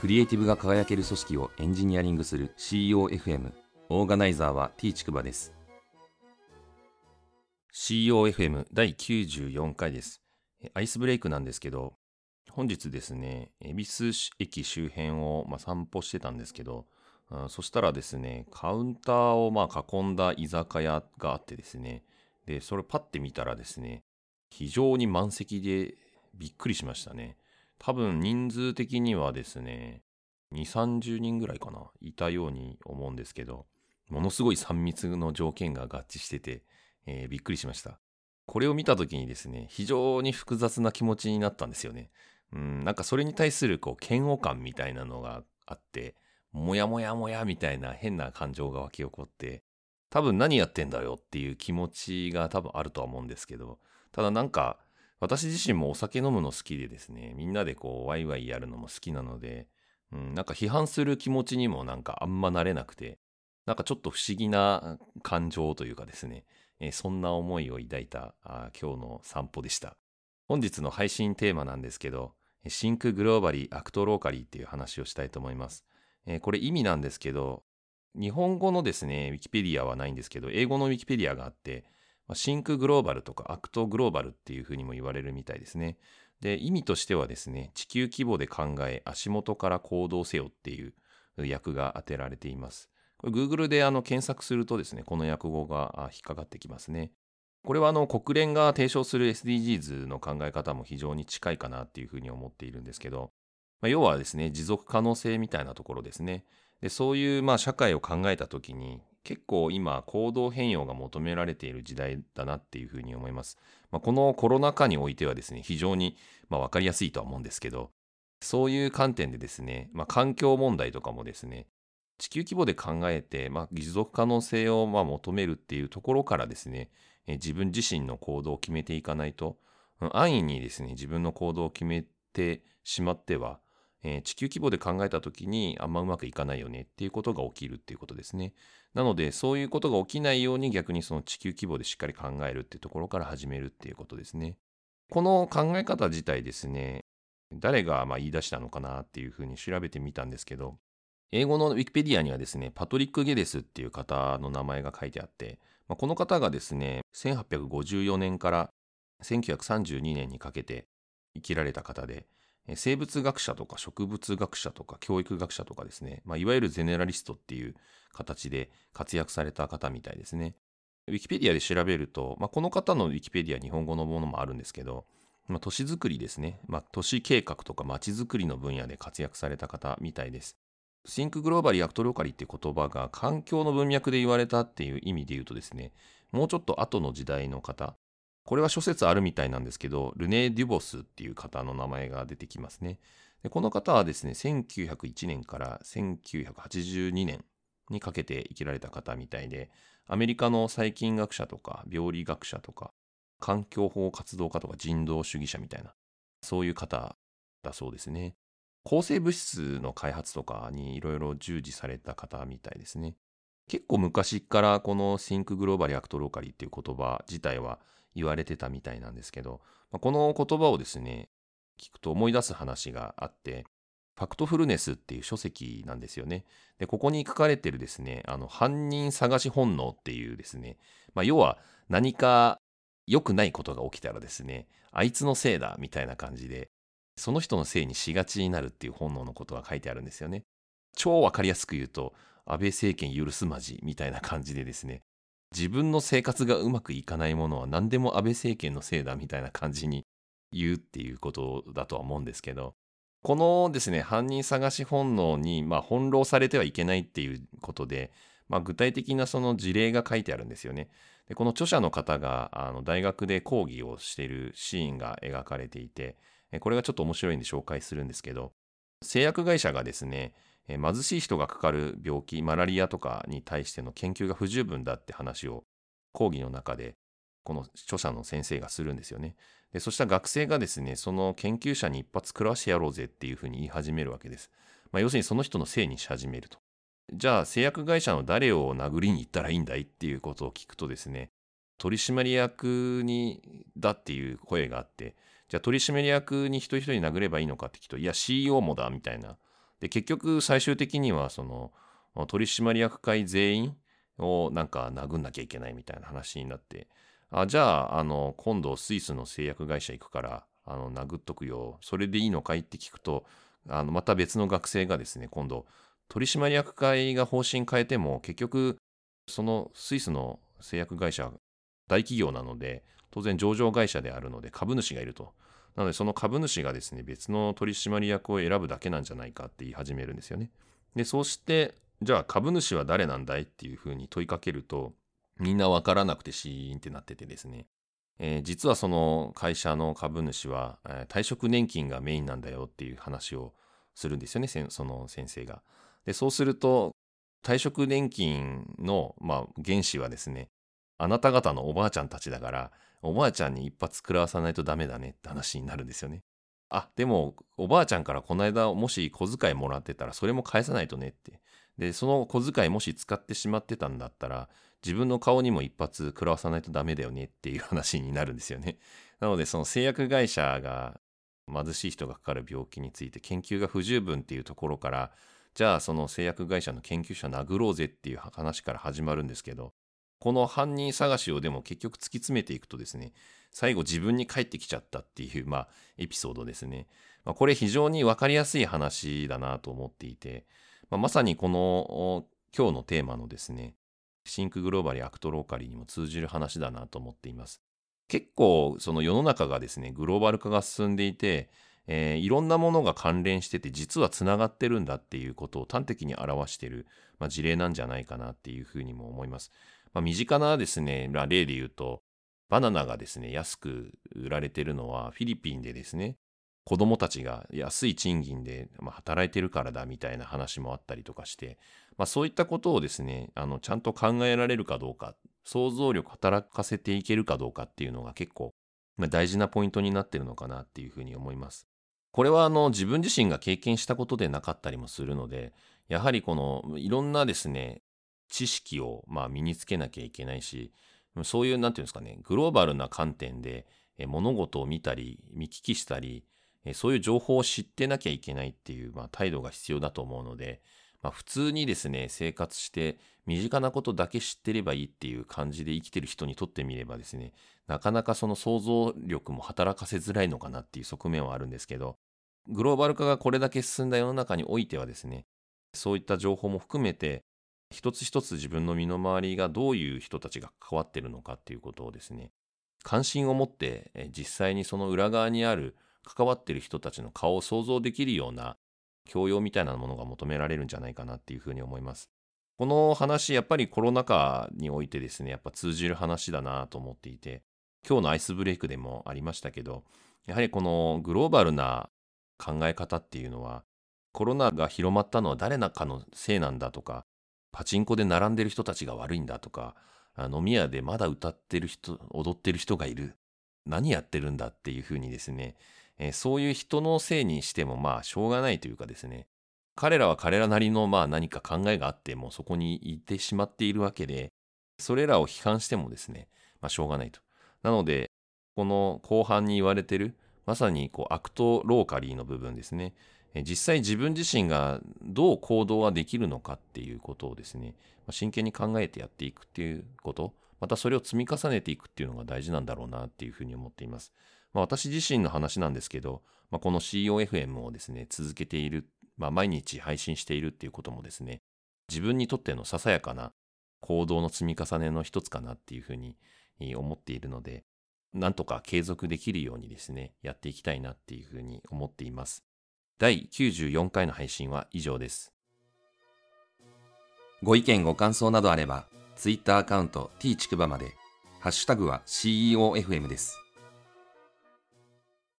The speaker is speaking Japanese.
クリエイティブが輝ける組織をエンジニアリングする COFM オーガナイザーは T ちくばです。COFM 第94回です。アイスブレイクなんですけど本日ですね恵比寿駅周辺を、まあ、散歩してたんですけどそしたらですねカウンターをまあ囲んだ居酒屋があってですねでそれパッて見たらですね非常に満席でびっくりしましたね。多分人数的にはですね、2、30人ぐらいかな、いたように思うんですけど、ものすごい3密の条件が合致してて、えー、びっくりしました。これを見た時にですね、非常に複雑な気持ちになったんですよね。うん、なんかそれに対するこう嫌悪感みたいなのがあって、もやもやもやみたいな変な感情が湧き起こって、多分何やってんだよっていう気持ちが多分あるとは思うんですけど、ただなんか私自身もお酒飲むの好きでですね、みんなでこうワイワイやるのも好きなので、うん、なんか批判する気持ちにもなんかあんまなれなくて、なんかちょっと不思議な感情というかですね、えー、そんな思いを抱いたあ今日の散歩でした。本日の配信テーマなんですけど、 think globally, act locally っていう話をしたいと思います。えー、これ意味なんですけど、日本語のですね、ウィキペディアはないんですけど、英語のウィキペディアがあって、シンクグローバルとかアクトグローバルっていうふうにも言われるみたいですね。で、意味としてはですね、地球規模で考え、足元から行動せよっていう訳が当てられています。これ Google であの検索するとですね、この訳語が引っかかってきますね。これはあの国連が提唱する SDGs の考え方も非常に近いかなっていうふうに思っているんですけど、まあ、要はですね、持続可能性みたいなところですね。でそういうまあ社会を考えたときに、結構今行動変容が求められている時代だなっていうふうに思います。まあ、このコロナ禍においてはですね、非常にまあ分かりやすいとは思うんですけど、そういう観点でですね、まあ、環境問題とかもですね、地球規模で考えて、まあ、持続可能性をまあ求めるっていうところからですね、自分自身の行動を決めていかないと、安易にですね、自分の行動を決めてしまっては、地球規模で考えた時にあんまうまくいかないよねっていうことが起きるっていうことですね。なのでそういうことが起きないように逆にその地球規模でしっかり考えるっていうところから始めるっていうことですね。この考え方自体ですね、誰がま言い出したのかなっていうふうに調べてみたんですけど、英語のウィキペディアにはですね、パトリック・ゲデスっていう方の名前が書いてあって、まあ、この方がですね、1854年から1932年にかけて生きられた方で、生物学者とか植物学者とか教育学者とかですね、まあ、いわゆるゼネラリストっていう形で活躍された方みたいですね。ウィキペディアで調べると、まあ、この方のウィキペディア日本語のものもあるんですけど、まあ、都市づくりですね、まあ、都市計画とか街づくりの分野で活躍された方みたいです。 think globally act locally って言葉が環境の文脈で言われたっていう意味で言うとですね、もうちょっと後の時代の方、これは諸説あるみたいなんですけど、ルネー・デュボスっていう方の名前が出てきますね。この方はですね、1901年から1982年にかけて生きられた方みたいで、アメリカの細菌学者とか病理学者とか、環境法活動家とか人道主義者みたいな、そういう方だそうですね。抗生物質の開発とかにいろいろ従事された方みたいですね。結構昔からこの think globally act locally っていう言葉自体は言われてたみたいなんですけど、この言葉をですね、聞くと思い出す話があって、ファクトフルネスっていう書籍なんですよね。で、ここに書かれてるですね、あの、犯人探し本能っていうですね、まあ、要は何か良くないことが起きたらですね、あいつのせいだみたいな感じで、その人のせいにしがちになるっていう本能のことが書いてあるんですよね。超わかりやすく言うと、安倍政権許すまじみたいな感じでですね、自分の生活がうまくいかないものは何でも安倍政権のせいだみたいな感じに言うっていうことだとは思うんですけど、このですね、犯人探し本能に、まあ、翻弄されてはいけないっていうことで、まあ、具体的なその事例が書いてあるんですよね。でこの著者の方があの大学で講義をしているシーンが描かれていて、これがちょっと面白いんで紹介するんですけど、製薬会社がですね、貧しい人がかかる病気、マラリアとかに対しての研究が不十分だって話を講義の中でこの著者の先生がするんですよね。でそしたら学生がですね、その研究者に一発食らわしてやろうぜっていうふうに言い始めるわけです。まあ、要するにその人のせいにし始めると。じゃあ製薬会社の誰を殴りに行ったらいいんだいっていうことを聞くとですね、取締役にだっていう声があって、じゃあ取締役に一人一人殴ればいいのかって聞くと、いや CEO もだみたいなで、結局最終的にはその取締役会全員をなんか殴んなきゃいけないみたいな話になって、あじゃあ、あの、今度スイスの製薬会社行くから、あの、殴っとくよ。それでいいのかいって聞くと、あの、また別の学生がですね、今度、取締役会が方針変えても、結局、そのスイスの製薬会社、大企業なので、当然上場会社であるので株主がいると。なので、その株主がですね、別の取締役を選ぶだけなんじゃないかって言い始めるんですよね。で、そうして、じゃあ株主は誰なんだいっていうふうに問いかけると、みんなわからなくてシーンってなっててですね、えー、実はその会社の株主は、えー、退職年金がメインなんだよっていう話をするんですよね、その先生が。で、そうすると、退職年金の、まあ、原資はですね、あなた方のおばあちゃんたちだから、おばあちゃんに一発食らわさないとダメだねって話になるんですよね。あ、でも、おばあちゃんからこの間もし小遣いもらってたら、それも返さないとねって。で、その小遣いもし使ってしまってたんだったら、自分の顔にも一発食らわさないとダメだよねっていう話になるんですよね。なので、その製薬会社が貧しい人がかかる病気について研究が不十分っていうところから、じゃあその製薬会社の研究者殴ろうぜっていう話から始まるんですけど、この犯人探しをでも結局突き詰めていくとですね、最後自分に返ってきちゃったっていう、まあ、エピソードですね。まあ、これ非常にわかりやすい話だなと思っていて、まあ、まさにこの今日のテーマのですね、 Think globally act locally にも通じる話だなと思っています。結構その世の中がですね、グローバル化が進んでいて、えー、いろんなものが関連してて実はつながってるんだっていうことを端的に表している、まあ、事例なんじゃないかなっていうふうにも思います。まあ、身近なですね、例で言うと、バナナがですね、安く売られてるのはフィリピンでですね、子供たちが安い賃金で働いてるからだみたいな話もあったりとかして、まあ、そういったことをですね、あのちゃんと考えられるかどうか、想像力働かせていけるかどうかっていうのが結構、まあ、大事なポイントになってるのかなっていうふうに思います。これはあの自分自身が経験したことでなかったりもするので、やはりこのいろんなですね、知識をまあ身につけなきゃいけないし、そういう、なんていうんですかね、グローバルな観点で物事を見たり、見聞きしたり、そういう情報を知ってなきゃいけないっていう、まあ、態度が必要だと思うので、まあ、普通にですね、生活して身近なことだけ知ってればいいっていう感じで生きてる人にとってみればですね、なかなかその想像力も働かせづらいのかなっていう側面はあるんですけど、グローバル化がこれだけ進んだ世の中においてはですね、そういった情報も含めて、一つ一つ自分の身の回りがどういう人たちが関わってるのかっていうことをですね、関心を持って実際にその裏側にある関わってる人たちの顔を想像できるような教養みたいなものが求められるんじゃないかなっていうふうに思います。この話、やっぱりコロナ禍においてですね、やっぱ通じる話だなと思っていて、今日のアイスブレイクでもありましたけど、やはりこのグローバルな考え方っていうのは、コロナが広まったのは誰なかのせいなんだとか、パチンコで並んでる人たちが悪いんだとか、飲み屋でまだ歌ってる人、踊ってる人がいる。何やってるんだっていうふうにですね、えそういう人のせいにしてもまあしょうがないというかですね、彼らは彼らなりのまあ何か考えがあってもそこにいてしまっているわけで、それらを批判してもですね、まあしょうがないと。なので、この後半に言われてる、まさにこうアクトローカリーの部分ですね。実際自分自身がどう行動ができるのかっていうことをですね、真剣に考えてやっていくっていうこと、またそれを積み重ねていくっていうのが大事なんだろうなっていうふうに思っています。まあ、私自身の話なんですけど、まあ、この COFM をですね、続けている、まあ、毎日配信しているっていうこともですね、自分にとってのささやかな行動の積み重ねの一つかなっていうふうに思っているので、なんとか継続できるようにですね、やっていきたいなっていうふうに思っています。第94回の配信は以上です。ご意見ご感想などあれば、Twitter アカウント t ちくばまで、ハッシュタグは CEOFM です。